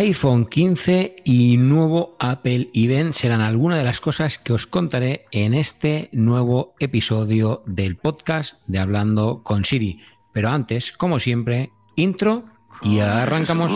iPhone 15 y nuevo Apple Event serán algunas de las cosas que os contaré en este nuevo episodio del podcast de Hablando con Siri. Pero antes, como siempre, intro y arrancamos.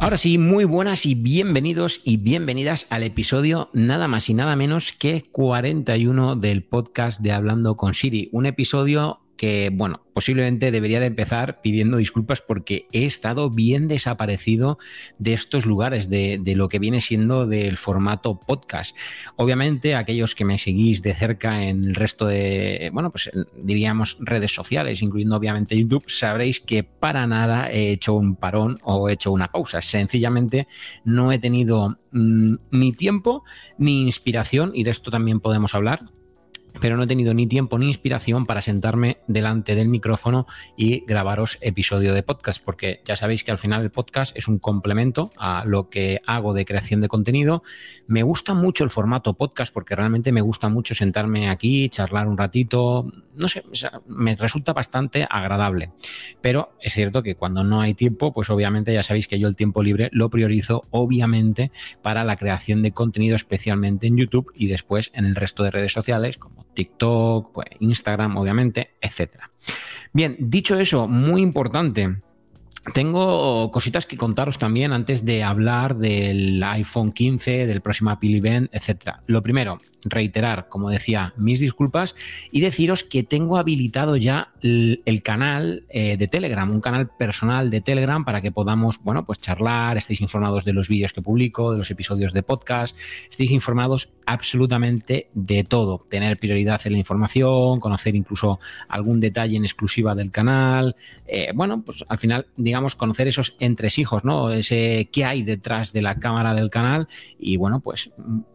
Ahora sí, muy buenas y bienvenidos y bienvenidas al episodio nada más y nada menos que 41 del podcast de Hablando con Siri. Un episodio que, bueno, posiblemente debería de empezar pidiendo disculpas porque he estado bien desaparecido de estos lugares, de, lo que viene siendo del formato podcast. Obviamente, aquellos que me seguís de cerca en el resto de, bueno, pues diríamos redes sociales, incluyendo obviamente YouTube, sabréis que para nada he hecho un parón o he hecho una pausa. Sencillamente no he tenido mm, ni tiempo ni inspiración, y de esto también podemos hablar, pero no he tenido ni tiempo ni inspiración para sentarme delante del micrófono y grabaros episodio de podcast, porque ya sabéis que al final el podcast es un complemento a lo que hago de creación de contenido. Me gusta mucho el formato podcast porque realmente me gusta mucho sentarme aquí, charlar un ratito, no sé, me resulta bastante agradable. Pero es cierto que cuando no hay tiempo, pues obviamente ya sabéis que yo el tiempo libre lo priorizo obviamente para la creación de contenido, especialmente en YouTube y después en el resto de redes sociales como TikTok, pues, Instagram, obviamente, etcétera. Bien, dicho eso, muy importante. Tengo cositas que contaros también antes de hablar del iPhone 15, del próximo Apple Event, etcétera. Lo primero, reiterar, como decía, mis disculpas y deciros que tengo habilitado ya el, canal eh, de Telegram, un canal personal de Telegram para que podamos, bueno, pues charlar, estéis informados de los vídeos que publico, de los episodios de podcast, estéis informados absolutamente de todo, tener prioridad en la información, conocer incluso algún detalle en exclusiva del canal, eh, bueno, pues al final, digamos, conocer esos entresijos, ¿no? Ese qué hay detrás de la cámara del canal y bueno, pues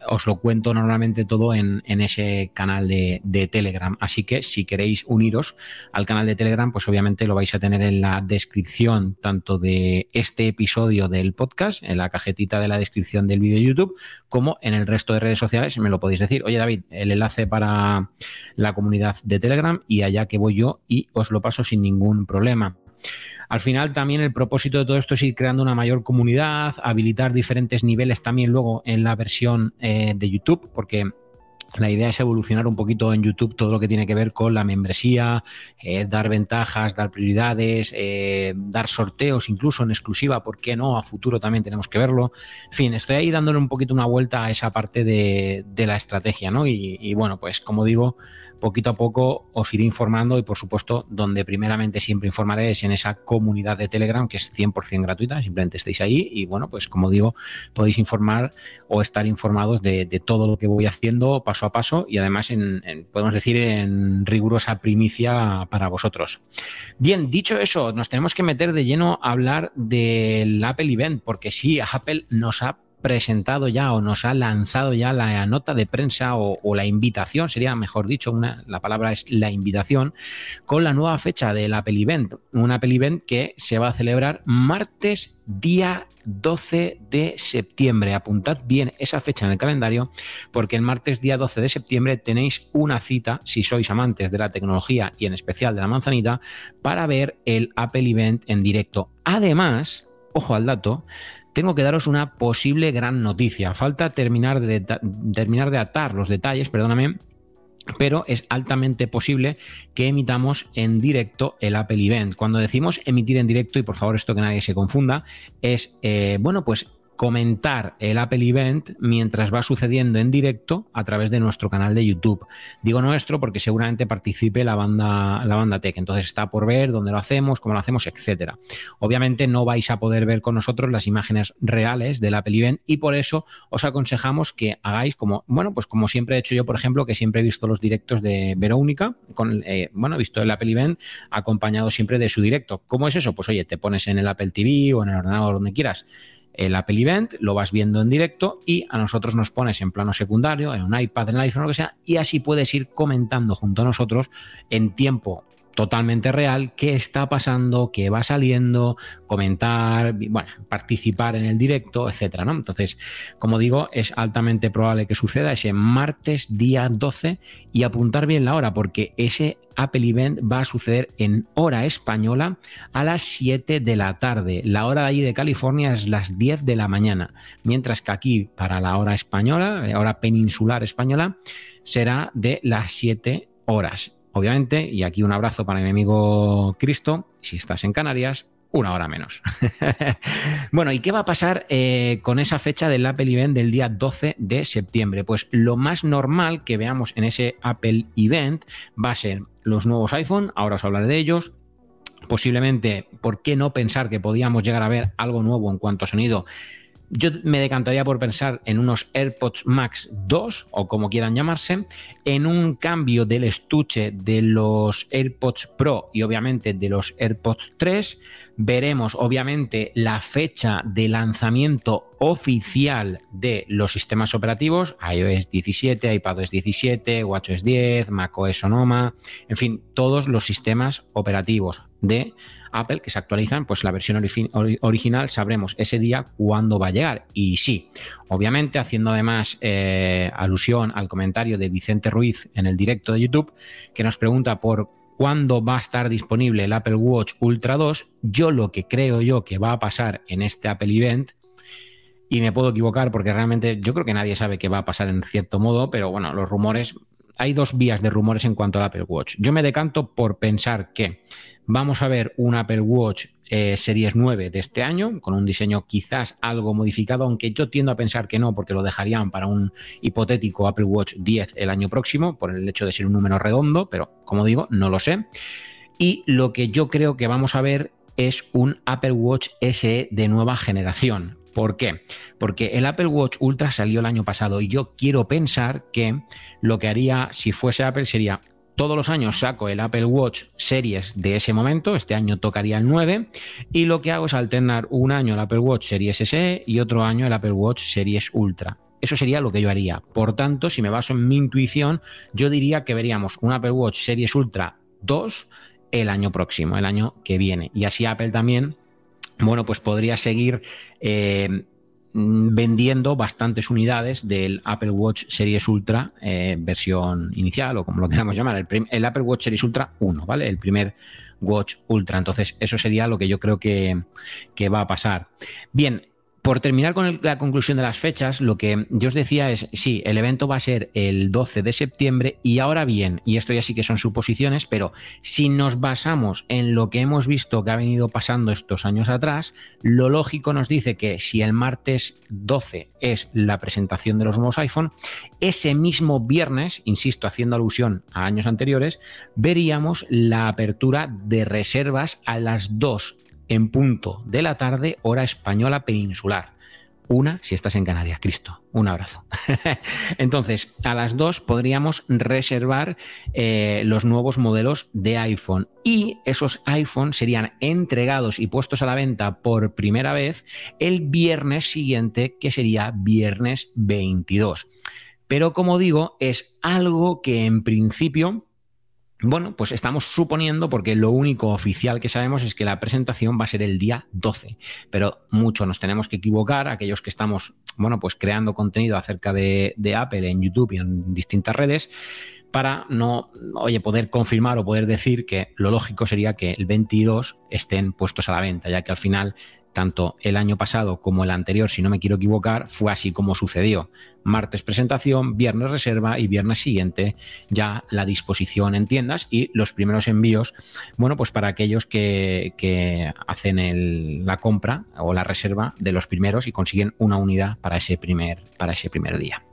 os lo cuento normalmente todo en, ese canal de, Telegram. Así que si queréis uniros al canal de Telegram, pues obviamente lo vais a tener en la descripción tanto de este episodio del podcast, en la cajetita de la descripción del vídeo de YouTube, como en el resto de redes sociales. Me lo podéis decir, oye David, el enlace para la comunidad de Telegram y allá que voy yo y os lo paso sin ningún problema. Al final también el propósito de todo esto es ir creando una mayor comunidad, habilitar diferentes niveles también luego en la versión eh, de YouTube, porque la idea es evolucionar un poquito en YouTube todo lo que tiene que ver con la membresía, eh, dar ventajas, dar prioridades, eh, dar sorteos incluso en exclusiva, ¿por qué no? A futuro también tenemos que verlo. En fin, estoy ahí dándole un poquito una vuelta a esa parte de, la estrategia, ¿no? y, bueno, pues como digo, poquito a poco os iré informando y por supuesto donde primeramente siempre informaré es en esa comunidad de Telegram que es 100% gratuita, simplemente estéis ahí y bueno, pues como digo, podéis informar o estar informados de, todo lo que voy haciendo paso a paso y además podemos decir en rigurosa primicia para vosotros. Bien, dicho eso, nos tenemos que meter de lleno a hablar del Apple Event porque sí, Apple nos ha presentado ya o nos ha lanzado ya la nota de prensa o, la invitación, sería mejor dicho, una, la palabra es la invitación, con la nueva fecha del Apple Event. Un Apple Event que se va a celebrar martes día 12 de septiembre. Apuntad bien esa fecha en el calendario porque el martes día 12 de septiembre tenéis una cita, si sois amantes de la tecnología y en especial de la manzanita, para ver el Apple Event en directo. Además, ojo al dato, tengo que daros una posible gran noticia. Falta terminar de, terminar de atar los detalles, perdóname, pero es altamente posible que emitamos en directo el Apple Event. Cuando decimos emitir en directo, y por favor esto que nadie se confunda, es, eh, bueno, pues comentar el Apple Event mientras va sucediendo en directo a través de nuestro canal de YouTube. Digo nuestro porque seguramente participe la banda, la banda Tech, entonces está por ver dónde lo hacemos, cómo lo hacemos, etcétera. Obviamente no vais a poder ver con nosotros las imágenes reales del Apple Event y por eso os aconsejamos que hagáis como, bueno, pues como siempre he hecho yo, por ejemplo, que siempre he visto los directos de Verónica, con, eh, bueno, he visto el Apple Event acompañado siempre de su directo. ¿Cómo es eso? Pues oye, te pones en el Apple TV o en el ordenador donde quieras el Apple Event, lo vas viendo en directo y a nosotros nos pones en plano secundario, en un iPad, en el iPhone, lo que sea, y así puedes ir comentando junto a nosotros en tiempo totalmente real qué está pasando, qué va saliendo, comentar, bueno, participar en el directo, etcétera. Entonces, como digo, es altamente probable que suceda ese martes día 12 y apuntar bien la hora porque ese Apple Event va a suceder en hora española a las 7 de la tarde. La hora de allí de California es las 10 de la mañana, mientras que aquí para la hora española, hora peninsular española, será de las 7 horas obviamente, y aquí un abrazo para mi amigo Cristo, si estás en Canarias, una hora menos. bueno, ¿y qué va a pasar eh, con esa fecha del Apple Event del día 12 de septiembre? Pues lo más normal que veamos en ese Apple Event va a ser los nuevos iPhone, ahora os hablaré de ellos, posiblemente, ¿por qué no pensar que podíamos llegar a ver algo nuevo en cuanto a sonido? Yo me decantaría por pensar en unos AirPods Max 2 o como quieran llamarse, en un cambio del estuche de los AirPods Pro y obviamente de los AirPods 3. Veremos obviamente la fecha de lanzamiento oficial de los sistemas operativos, iOS 17, iPadOS 17, WatchOS 10, macOS Sonoma, en fin, todos los sistemas operativos de Apple que se actualizan, pues la versión original sabremos ese día cuándo va a llegar. Y sí, obviamente haciendo además eh, alusión al comentario de Vicente Ruiz en el directo de YouTube, que nos pregunta por cuándo va a estar disponible el Apple Watch Ultra 2, yo lo que creo yo que va a pasar en este Apple Event, y me puedo equivocar porque realmente yo creo que nadie sabe qué va a pasar en cierto modo, pero bueno, los rumores, hay dos vías de rumores en cuanto al Apple Watch. Yo me decanto por pensar que Vamos a ver un Apple Watch eh, Series 9 de este año, con un diseño quizás algo modificado, aunque yo tiendo a pensar que no, porque lo dejarían para un hipotético Apple Watch 10 el año próximo, por el hecho de ser un número redondo, pero como digo, no lo sé. Y lo que yo creo que vamos a ver es un Apple Watch SE de nueva generación. ¿Por qué? Porque el Apple Watch Ultra salió el año pasado y yo quiero pensar que lo que haría si fuese Apple sería todos los años saco el Apple Watch Series de ese momento, este año tocaría el 9, y lo que hago es alternar un año el Apple Watch Series SE y otro año el Apple Watch Series Ultra. Eso sería lo que yo haría. Por tanto, si me baso en mi intuición, yo diría que veríamos un Apple Watch Series Ultra 2 el año próximo, el año que viene. Y así Apple también, bueno, pues podría seguir eh, vendiendo bastantes unidades del Apple Watch Series Ultra eh, versión inicial o como lo queramos llamar, el, el, Apple Watch Series Ultra 1, ¿vale? El primer Watch Ultra. Entonces, eso sería lo que yo creo que, que va a pasar. Bien, por terminar con la conclusión de las fechas, lo que yo os decía es, sí, el evento va a ser el 12 de septiembre y ahora bien, y esto ya sí que son suposiciones, pero si nos basamos en lo que hemos visto que ha venido pasando estos años atrás, lo lógico nos dice que si el martes 12 es la presentación de los nuevos iPhone, ese mismo viernes, insisto, haciendo alusión a años anteriores, veríamos la apertura de reservas a las 2 en punto de la tarde, hora española peninsular. Una, si estás en Canarias, Cristo. Un abrazo. Entonces, a las dos podríamos reservar eh, los nuevos modelos de iPhone y esos iPhone serían entregados y puestos a la venta por primera vez el viernes siguiente, que sería viernes 22. Pero como digo, es algo que en principio bueno, pues estamos suponiendo, porque lo único oficial que sabemos es que la presentación va a ser el día 12, pero mucho nos tenemos que equivocar, aquellos que estamos, bueno, pues creando contenido acerca de, de Apple en YouTube y en distintas redes, para no, oye, poder confirmar o poder decir que lo lógico sería que el 22 estén puestos a la venta, ya que al final tanto el año pasado como el anterior, si no me quiero equivocar, fue así como sucedió. Martes presentación, viernes reserva y viernes siguiente ya la disposición en tiendas y los primeros envíos, bueno, pues para aquellos que, hacen la compra o la reserva de los primeros y consiguen una unidad para ese primer, para ese primer día.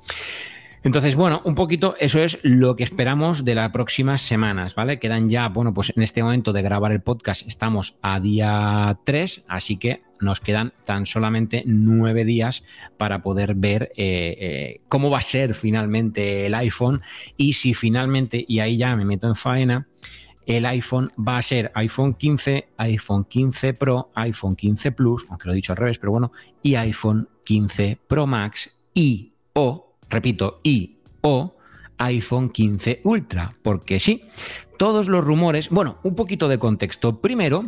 Entonces, bueno, un poquito eso es lo que esperamos de las próximas semanas, ¿vale? Quedan ya, bueno, pues en este momento de grabar el podcast estamos a día 3, así que nos quedan tan solamente nueve días para poder ver eh, eh, cómo va a ser finalmente el iPhone y si finalmente, y ahí ya me meto en faena, el iPhone va a ser iPhone 15, iPhone 15 Pro, iPhone 15 Plus, aunque lo he dicho al revés, pero bueno, y iPhone 15 Pro Max y o repito, y o iPhone 15 Ultra, porque sí, todos los rumores, bueno, un poquito de contexto. Primero,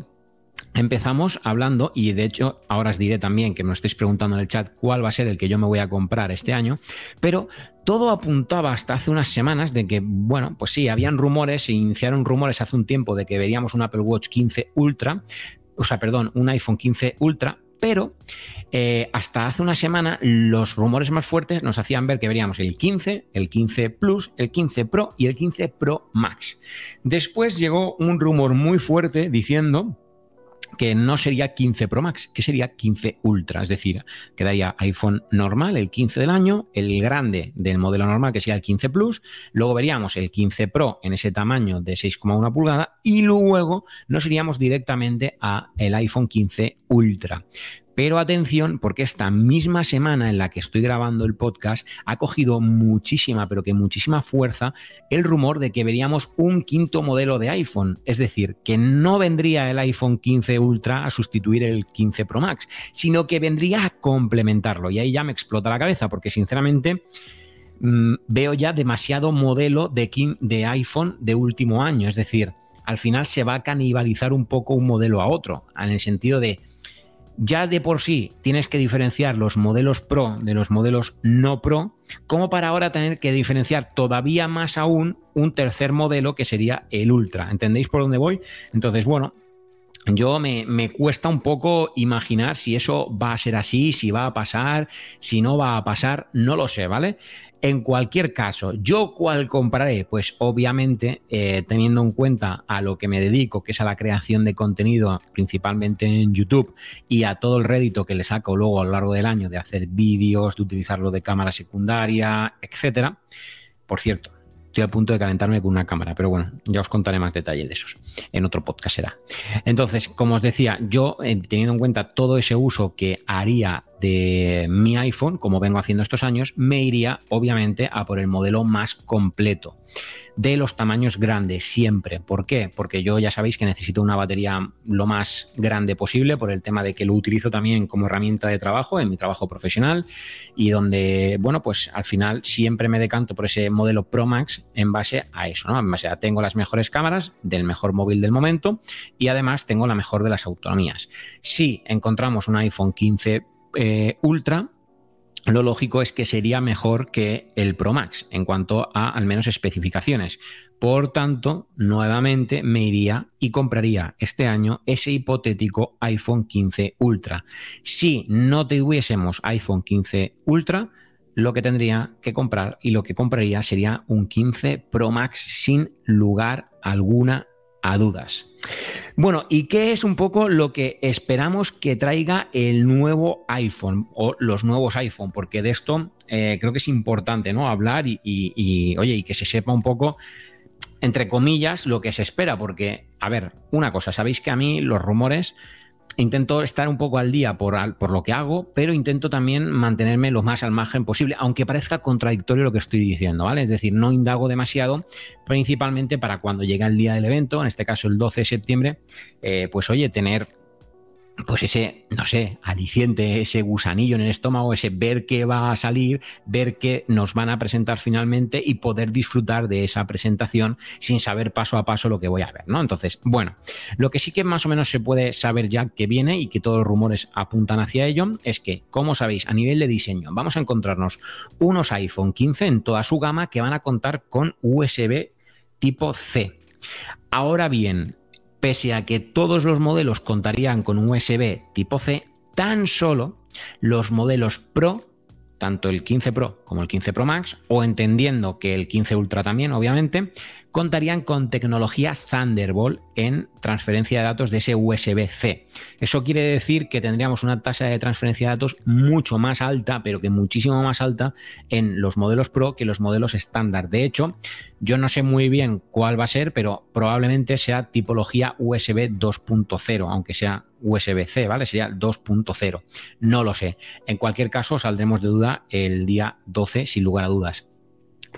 Empezamos hablando, y de hecho ahora os diré también que me estáis preguntando en el chat cuál va a ser el que yo me voy a comprar este año, pero todo apuntaba hasta hace unas semanas de que, bueno, pues sí, habían rumores, se iniciaron rumores hace un tiempo de que veríamos un Apple Watch 15 Ultra, o sea, perdón, un iPhone 15 Ultra, pero eh, hasta hace una semana los rumores más fuertes nos hacían ver que veríamos el 15, el 15 Plus, el 15 Pro y el 15 Pro Max. Después llegó un rumor muy fuerte diciendo que no sería 15 Pro Max, que sería 15 Ultra, es decir, quedaría iPhone normal, el 15 del año, el grande del modelo normal, que sería el 15 Plus, luego veríamos el 15 Pro en ese tamaño de 6,1 pulgada y luego nos iríamos directamente a iPhone 15 Ultra. Pero atención, porque esta misma semana en la que estoy grabando el podcast ha cogido muchísima, pero que muchísima fuerza el rumor de que veríamos un quinto modelo de iPhone. Es decir, que no vendría el iPhone 15 Ultra a sustituir el 15 Pro Max, sino que vendría a complementarlo. Y ahí ya me explota la cabeza, porque sinceramente mm, veo ya demasiado modelo de, de iPhone de último año. Es decir, al final se va a canibalizar un poco un modelo a otro, en el sentido de ya de por sí tienes que diferenciar los modelos Pro de los modelos no Pro, como para ahora tener que diferenciar todavía más aún un tercer modelo que sería el Ultra. ¿Entendéis por dónde voy? Entonces, bueno, yo me, me, cuesta un poco imaginar si eso va a ser así, si va a pasar, si no va a pasar, no lo sé, ¿vale? En cualquier caso, ¿yo cuál compraré? Pues obviamente, eh, teniendo en cuenta a lo que me dedico, que es a la creación de contenido, principalmente en YouTube, y a todo el rédito que le saco luego a lo largo del año de hacer vídeos, de utilizarlo de cámara secundaria, etcétera. Por cierto, estoy a punto de calentarme con una cámara, pero bueno, ya os contaré más detalle de esos. En otro podcast será. Entonces, como os decía, yo, eh, teniendo en cuenta todo ese uso que haría de mi iPhone, como vengo haciendo estos años, me iría obviamente a por el modelo más completo de los tamaños grandes siempre. ¿Por qué? Porque yo ya sabéis que necesito una batería lo más grande posible por el tema de que lo utilizo también como herramienta de trabajo en mi trabajo profesional y donde, bueno, pues al final siempre me decanto por ese modelo Pro Max en base a eso, ¿no? En base tengo las mejores cámaras del mejor móvil del momento y además tengo la mejor de las autonomías. Si encontramos un iPhone 15 eh, Ultra, lo lógico es que sería mejor que el Pro Max en cuanto a al menos especificaciones. Por tanto, nuevamente me iría y compraría este año ese hipotético iPhone 15 Ultra. Si no tuviésemos iPhone 15 Ultra, lo que tendría que comprar y lo que compraría sería un 15 Pro Max sin lugar alguna a dudas. Bueno, ¿y qué es un poco lo que esperamos que traiga el nuevo iPhone o los nuevos iPhone? Porque de esto eh, creo que es importante ¿no? hablar y, oye, y que se sepa un poco, entre comillas, lo que se espera. Porque, a ver, una cosa, sabéis que a mí los rumores intento estar un poco al día por, lo que hago, pero intento también mantenerme lo más al margen posible, aunque parezca contradictorio lo que estoy diciendo, ¿vale? Es decir, no indago demasiado, principalmente para cuando llegue el día del evento, en este caso el 12 de septiembre, eh, pues oye, tener pues ese, no sé, aliciente, ese gusanillo en el estómago, ese ver qué va a salir, ver qué nos van a presentar finalmente y poder disfrutar de esa presentación sin saber paso a paso lo que voy a ver, ¿no? Entonces, bueno, lo que sí que más o menos se puede saber ya que viene y que todos los rumores apuntan hacia ello es que, como sabéis, a nivel de diseño, vamos a encontrarnos unos iPhone 15 en toda su gama que van a contar con USB tipo C. Ahora bien, pese a que todos los modelos contarían con un USB tipo C, tan solo los modelos Pro, tanto el 15 Pro como el 15 Pro Max, o entendiendo que el 15 Ultra también, obviamente, contarían con tecnología Thunderbolt en transferencia de datos de ese USB-C. Eso quiere decir que tendríamos una tasa de transferencia de datos mucho más alta, pero que muchísimo más alta en los modelos Pro que los modelos estándar. De hecho, yo no sé muy bien cuál va a ser, pero probablemente sea tipología USB 2.0, aunque sea USB-C, ¿vale? Sería 2.0. No lo sé. En cualquier caso, saldremos de duda el día 12, sin lugar a dudas.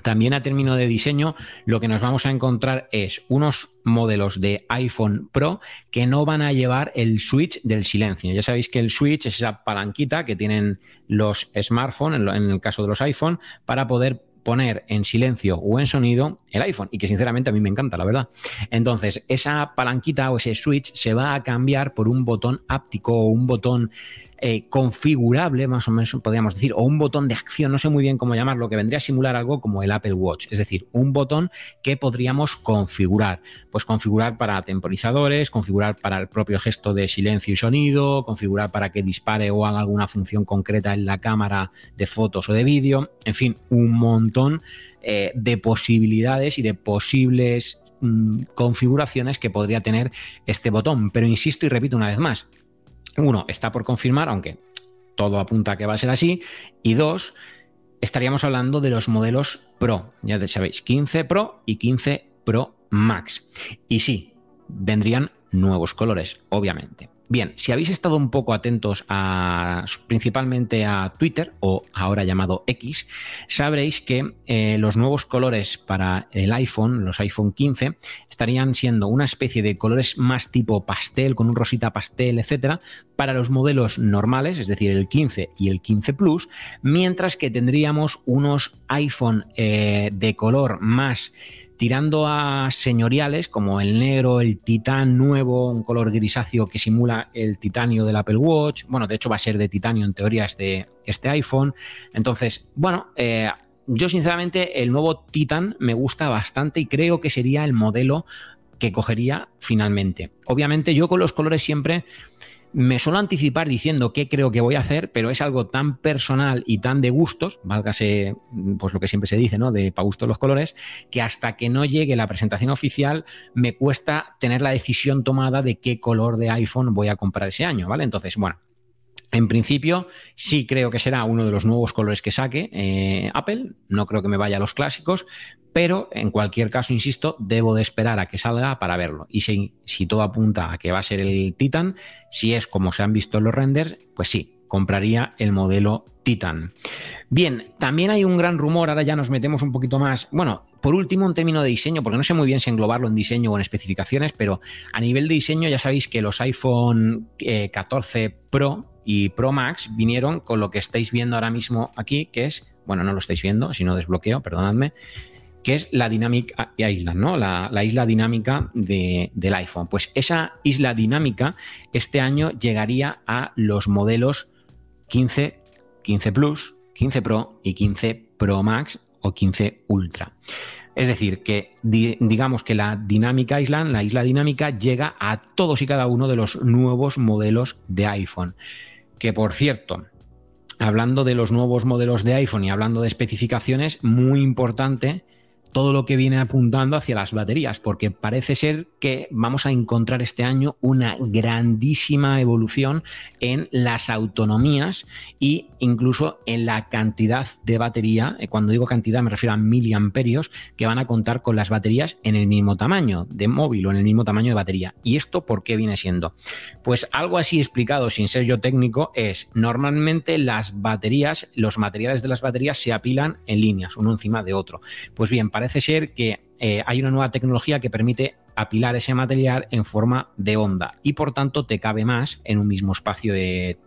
También a término de diseño, lo que nos vamos a encontrar es unos modelos de iPhone Pro que no van a llevar el switch del silencio. Ya sabéis que el switch es esa palanquita que tienen los smartphones, en el caso de los iPhone, para poder poner en silencio o en sonido el iPhone y que sinceramente a mí me encanta, la verdad. Entonces, esa palanquita o ese switch se va a cambiar por un botón áptico o un botón eh, configurable, más o menos podríamos decir, o un botón de acción, no sé muy bien cómo llamarlo, que vendría a simular algo como el Apple Watch, es decir, un botón que podríamos configurar. Pues configurar para temporizadores, configurar para el propio gesto de silencio y sonido, configurar para que dispare o haga alguna función concreta en la cámara de fotos o de vídeo, en fin, un montón eh, de posibilidades y de posibles mm, configuraciones que podría tener este botón. Pero insisto y repito una vez más, uno, está por confirmar, aunque todo apunta a que va a ser así. Y dos, estaríamos hablando de los modelos Pro, ya sabéis, 15 Pro y 15 Pro Max. Y sí, vendrían nuevos colores, obviamente. Bien, si habéis estado un poco atentos a principalmente a Twitter o ahora llamado X, sabréis que eh, los nuevos colores para el iPhone, los iPhone 15, estarían siendo una especie de colores más tipo pastel, con un rosita pastel, etcétera, para los modelos normales, es decir, el 15 y el 15 Plus, mientras que tendríamos unos iPhone eh, de color más tirando a señoriales como el negro, el titán nuevo, un color grisáceo que simula el titanio del Apple Watch. Bueno, de hecho va a ser de titanio en teoría este, este iPhone. Entonces, bueno, eh, yo sinceramente el nuevo Titan me gusta bastante y creo que sería el modelo que cogería finalmente. Obviamente yo con los colores siempre me suelo anticipar diciendo qué creo que voy a hacer, pero es algo tan personal y tan de gustos, válgase pues lo que siempre se dice, ¿no? De para gusto los colores, que hasta que no llegue la presentación oficial me cuesta tener la decisión tomada de qué color de iPhone voy a comprar ese año, ¿vale? Entonces, bueno, en principio, sí creo que será uno de los nuevos colores que saque eh, Apple. No creo que me vaya a los clásicos, pero en cualquier caso, insisto, debo de esperar a que salga para verlo. Y si, todo apunta a que va a ser el Titan, si es como se han visto en los renders, pues sí, compraría el modelo Titan. Bien, también hay un gran rumor, ahora ya nos metemos un poquito más. Bueno, por último, un término de diseño, porque no sé muy bien si englobarlo en diseño o en especificaciones, pero a nivel de diseño ya sabéis que los iPhone 14 eh, Pro y Pro Max vinieron con lo que estáis viendo ahora mismo aquí, que es, bueno, no lo estáis viendo, sino desbloqueo, perdonadme, que es la Dynamic Island, ¿no? La, isla dinámica del iPhone. Pues esa isla dinámica este año llegaría a los modelos 15, 15 Plus, 15 Pro y 15 Pro Max o 15 Ultra. Es decir, que digamos que la Dynamic Island, la isla dinámica, llega a todos y cada uno de los nuevos modelos de iPhone. Que por cierto, hablando de los nuevos modelos de iPhone y hablando de especificaciones, muy importante todo lo que viene apuntando hacia las baterías, porque parece ser que vamos a encontrar este año una grandísima evolución en las autonomías e incluso en la cantidad de batería. Eh, cuando digo cantidad me refiero a miliamperios que van a contar con las baterías en el mismo tamaño de móvil o en el mismo tamaño de batería. ¿Y esto por qué viene siendo? Pues algo así explicado sin ser yo técnico es normalmente las baterías, los materiales de las baterías se apilan en líneas, uno encima de otro. Pues bien, para parece ser que eh, hay una nueva tecnología que permite apilar ese material en forma de onda y por tanto te cabe más en un mismo espacio de,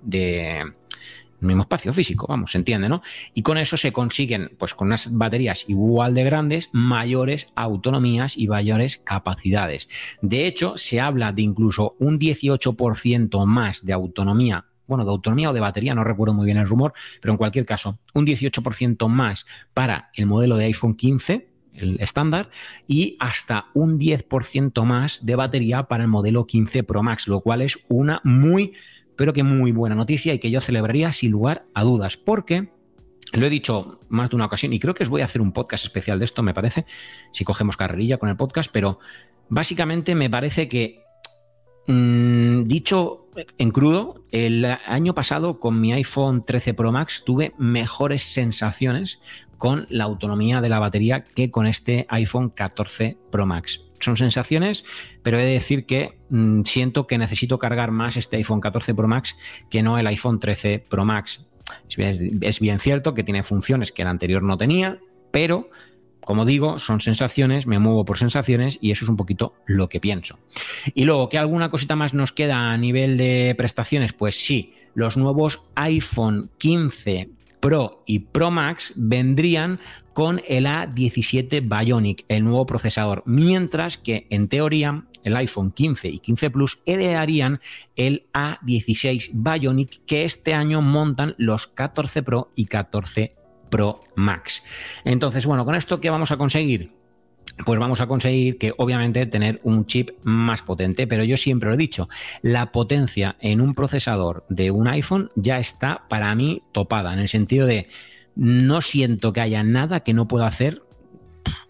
mismo espacio físico, vamos, se entiende, ¿no? Y con eso se consiguen, pues con unas baterías igual de grandes, mayores autonomías y mayores capacidades. De hecho, se habla de incluso un 18% más de autonomía bueno, de autonomía o de batería, no recuerdo muy bien el rumor, pero en cualquier caso, un 18% más para el modelo de iPhone 15 el estándar, y hasta un 10% más de batería para el modelo 15 Pro Max, lo cual es una muy, pero que muy buena noticia y que yo celebraría sin lugar a dudas, porque lo he dicho más de una ocasión y creo que os voy a hacer un podcast especial de esto, me parece, si cogemos carrerilla con el podcast, pero básicamente me parece que Mm, dicho en crudo, el año pasado con mi iPhone 13 Pro Max tuve mejores sensaciones con la autonomía de la batería que con este iPhone 14 Pro Max. Son sensaciones, pero he de decir que mm, siento que necesito cargar más este iPhone 14 Pro Max que no el iPhone 13 Pro Max. es bien cierto que tiene funciones que el anterior no tenía, pero como digo, son sensaciones, me muevo por sensaciones y eso es un poquito lo que pienso. Y luego, ¿qué alguna cosita más nos queda a nivel de prestaciones? Pues sí, los nuevos iPhone 15 Pro y Pro Max vendrían con el A17 Bionic, el nuevo procesador, mientras que en teoría el iPhone 15 y 15 Plus heredarían el A16 Bionic que este año montan los 14 Pro y 14 Pro Max. Entonces, bueno, con esto, ¿qué vamos a conseguir? Pues vamos a conseguir que obviamente tener un chip más potente, pero yo siempre lo he dicho, la potencia en un procesador de un iPhone ya está para mí topada, en el sentido de no siento que haya nada que no pueda hacer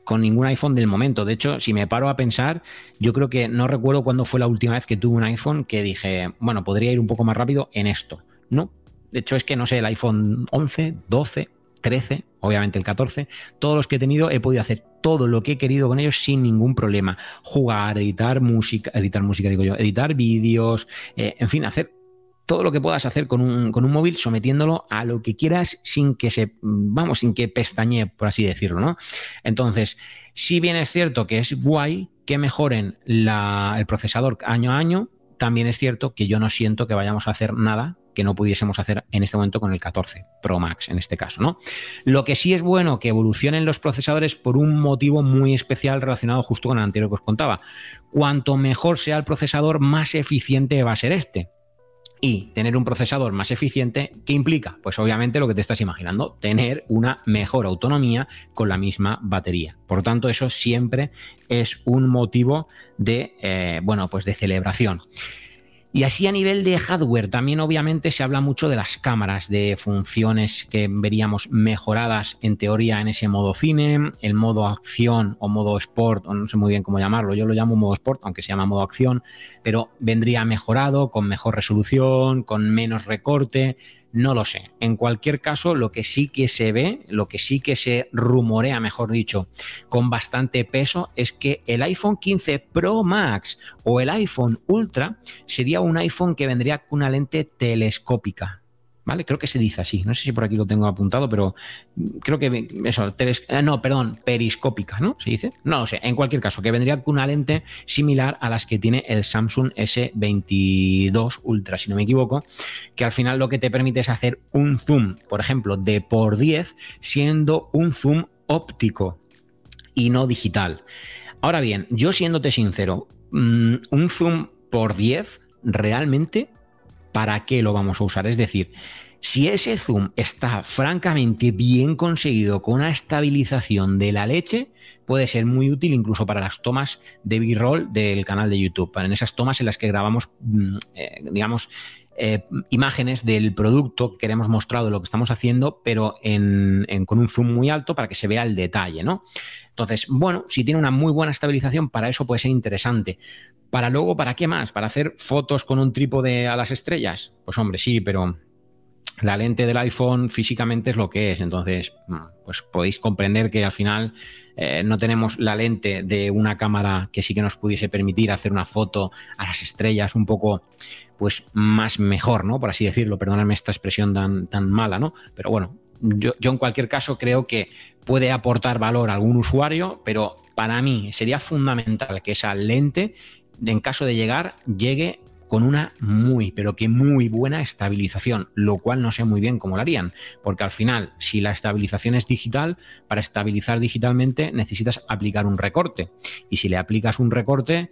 con ningún iPhone del momento. De hecho, si me paro a pensar, yo creo que no recuerdo cuándo fue la última vez que tuve un iPhone que dije, bueno, podría ir un poco más rápido en esto. No. De hecho, es que no sé, el iPhone 11, 12, 13, obviamente el 14, todos los que he tenido he podido hacer todo lo que he querido con ellos sin ningún problema. Jugar, editar música, editar música digo yo, editar vídeos, eh, en fin, hacer todo lo que puedas hacer con un, con un, móvil sometiéndolo a lo que quieras sin que se, vamos, sin que pestañe, por así decirlo, ¿no? Entonces, si bien es cierto que es guay que mejoren el procesador año a año, también es cierto que yo no siento que vayamos a hacer nada que no pudiésemos hacer en este momento con el 14 Pro Max, en este caso, ¿no? Lo que sí es bueno que evolucionen los procesadores por un motivo muy especial relacionado justo con el anterior que os contaba. Cuanto mejor sea el procesador, más eficiente va a ser este. Y tener un procesador más eficiente, ¿qué implica? Pues obviamente lo que te estás imaginando, tener una mejor autonomía con la misma batería. Por tanto, eso siempre es un motivo de, eh, bueno, pues de celebración. Y así a nivel de hardware, también obviamente se habla mucho de las cámaras, de funciones que veríamos mejoradas en teoría en ese modo cine, el modo acción o modo sport, o no sé muy bien cómo llamarlo, yo lo llamo modo sport, aunque se llama modo acción, pero vendría mejorado, con mejor resolución, con menos recorte, no lo sé. En cualquier caso, lo que sí que se ve, lo que sí que se rumorea, mejor dicho, con bastante peso, es que el iPhone 15 Pro Max o el iPhone Ultra sería un iPhone que vendría con una lente telescópica. ¿Vale? Creo que se dice así, no sé si por aquí lo tengo apuntado, pero creo que eso, eh, no, perdón, periscópica, ¿no? ¿Se dice? No lo sé, en cualquier caso, que vendría con una lente similar a las que tiene el Samsung S22 Ultra, si no me equivoco, que al final lo que te permite es hacer un zoom, por ejemplo, de por 10, siendo un zoom óptico y no digital. Ahora bien, yo siéndote sincero, mm, un zoom por 10 realmente ¿para qué lo vamos a usar? Es decir, si ese zoom está francamente bien conseguido con una estabilización de la leche, puede ser muy útil incluso para las tomas de B-roll del canal de YouTube, en esas tomas en las que grabamos, mm, eh, digamos, eh, imágenes del producto que queremos mostrar de lo que estamos haciendo, pero con un zoom muy alto para que se vea el detalle, ¿no? Entonces, bueno, si tiene una muy buena estabilización, para eso puede ser interesante. Para luego, ¿para qué más? ¿Para hacer fotos con un trípode a las estrellas? Pues hombre, sí, pero la lente del iPhone físicamente es lo que es. Entonces, mm, pues podéis comprender que al final eh, no tenemos la lente de una cámara que sí que nos pudiese permitir hacer una foto a las estrellas un poco, pues más mejor, ¿no? Por así decirlo, perdóname esta expresión tan, tan mala, ¿no? Pero bueno, yo, yo en cualquier caso creo que puede aportar valor a algún usuario, pero para mí sería fundamental que esa lente, en caso de llegar, llegue con una muy, pero que muy buena estabilización, lo cual no sé muy bien cómo lo harían, porque al final, si la estabilización es digital, para estabilizar digitalmente necesitas aplicar un recorte. Y si le aplicas un recorte,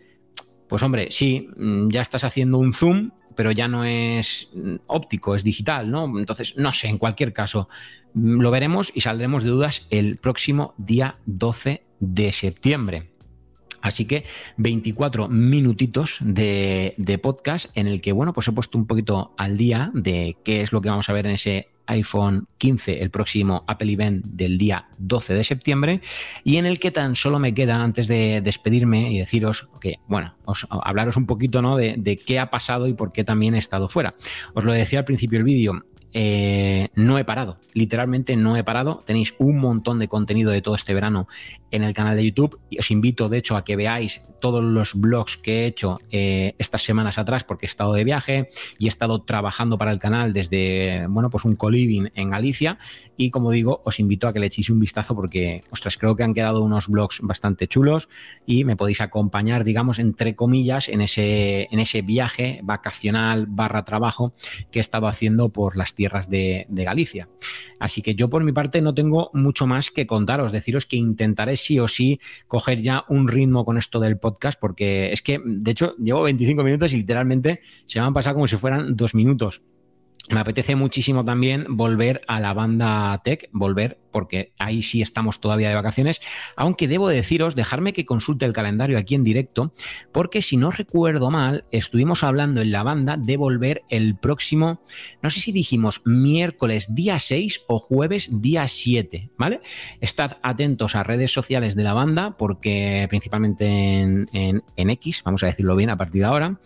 pues hombre, sí, mm, ya estás haciendo un zoom, pero ya no es mm, óptico, es digital, ¿no? Entonces, no sé, en cualquier caso, mm, lo veremos y saldremos de dudas el próximo día 12 de septiembre. Así que 24 minutitos de, podcast en el que, bueno, pues he puesto un poquito al día de qué es lo que vamos a ver en ese iPhone 15, el próximo Apple Event del día 12 de septiembre, y en el que tan solo me queda, antes de despedirme y deciros que, bueno, os, hablaros un poquito ¿no? de, de qué ha pasado y por qué también he estado fuera. Os lo decía al principio del vídeo, eh, no he parado, literalmente no he parado. Tenéis un montón de contenido de todo este verano en el canal de YouTube os invito de hecho a que veáis todos los blogs que he hecho eh, estas semanas atrás porque he estado de viaje y he estado trabajando para el canal desde, bueno, pues un coliving en Galicia y como digo, os invito a que le echéis un vistazo porque, ostras, creo que han quedado unos blogs bastante chulos y me podéis acompañar, digamos, entre comillas, en ese, en ese viaje vacacional barra trabajo que he estado haciendo por las tierras tierras de, Galicia. Así que yo por mi parte no tengo mucho más que contaros, deciros que intentaré sí o sí coger ya un ritmo con esto del podcast, porque es que, de hecho, llevo 25 minutos y literalmente se me han pasado como si fueran dos minutos. Me apetece muchísimo también volver a la banda Tech, volver porque ahí sí estamos todavía de vacaciones, aunque debo deciros, dejarme que consulte el calendario aquí en directo, porque si no recuerdo mal, estuvimos hablando en la banda de volver el próximo, no sé si dijimos miércoles día 6 o jueves día 7, ¿vale? Estad atentos a redes sociales de la banda, porque principalmente en, en X, vamos a decirlo bien a partir de ahora,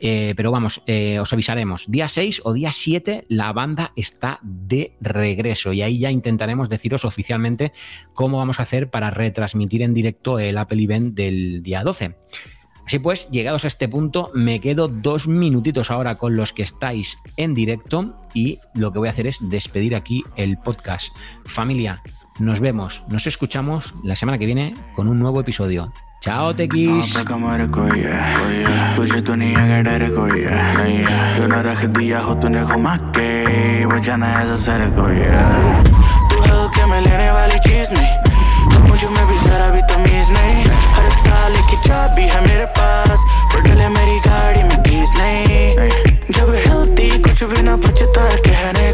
eh, pero vamos, eh, os avisaremos. Día 6 o día 7 la banda está de regreso y ahí ya intentaremos deciros oficialmente cómo vamos a hacer para retransmitir en directo el Apple Event del día 12. Así pues, llegados a este punto, me quedo dos minutitos ahora con los que estáis en directo y lo que voy a hacer es despedir aquí el podcast. Familia, nos vemos, nos escuchamos la semana que viene con un nuevo episodio. Chao, Tequis. तुझे दुनिया का डर कोई है तूने रख दिया हो तूने घुमा के बचाना ऐसा सर कोई है। तू हल्के में लेने वाली चीज़ नहीं तो मुझे में भी जरा भी तमीज नहीं। हर ताले की चाबी है मेरे पास पर मेरी गाड़ी में कीज नहीं। जब हिलती कुछ भी ना बचता कहने